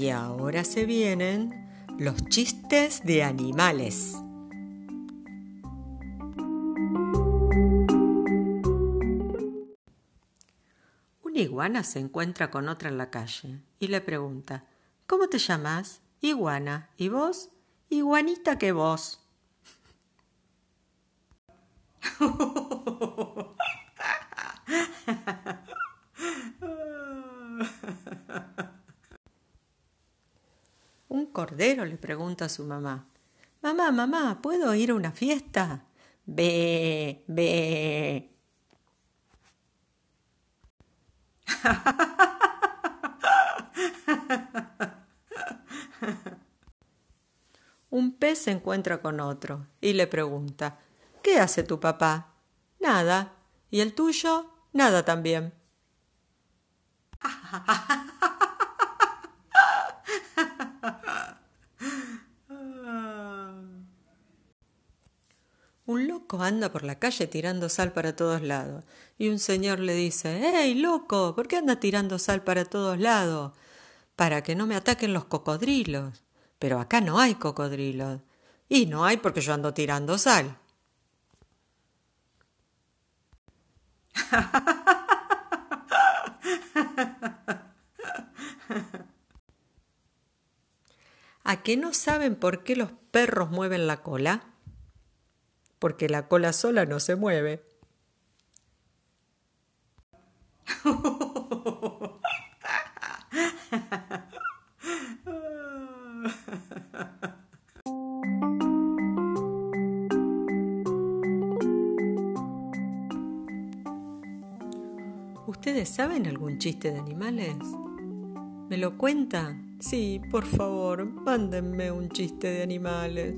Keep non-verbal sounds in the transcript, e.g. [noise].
Y ahora se vienen los chistes de animales. Una iguana se encuentra con otra en la calle y le pregunta, ¿Cómo te llamas? Iguana. ¿Y vos? Iguanita que vos. [laughs] Un cordero le pregunta a su mamá, Mamá, mamá, ¿puedo ir a una fiesta? Ve, ve. [laughs] Un pez se encuentra con otro y le pregunta, ¿Qué hace tu papá? Nada. ¿Y el tuyo? Nada también. [laughs] Un loco anda por la calle tirando sal para todos lados y un señor le dice, ¡Ey, loco! ¿Por qué anda tirando sal para todos lados? Para que no me ataquen los cocodrilos. Pero acá no hay cocodrilos. Y no hay porque yo ando tirando sal. [laughs] ¿A qué no saben por qué los perros mueven la cola? Porque la cola sola no se mueve. ¿Ustedes saben algún chiste de animales? ¿Me lo cuentan? Sí, por favor, mándenme un chiste de animales.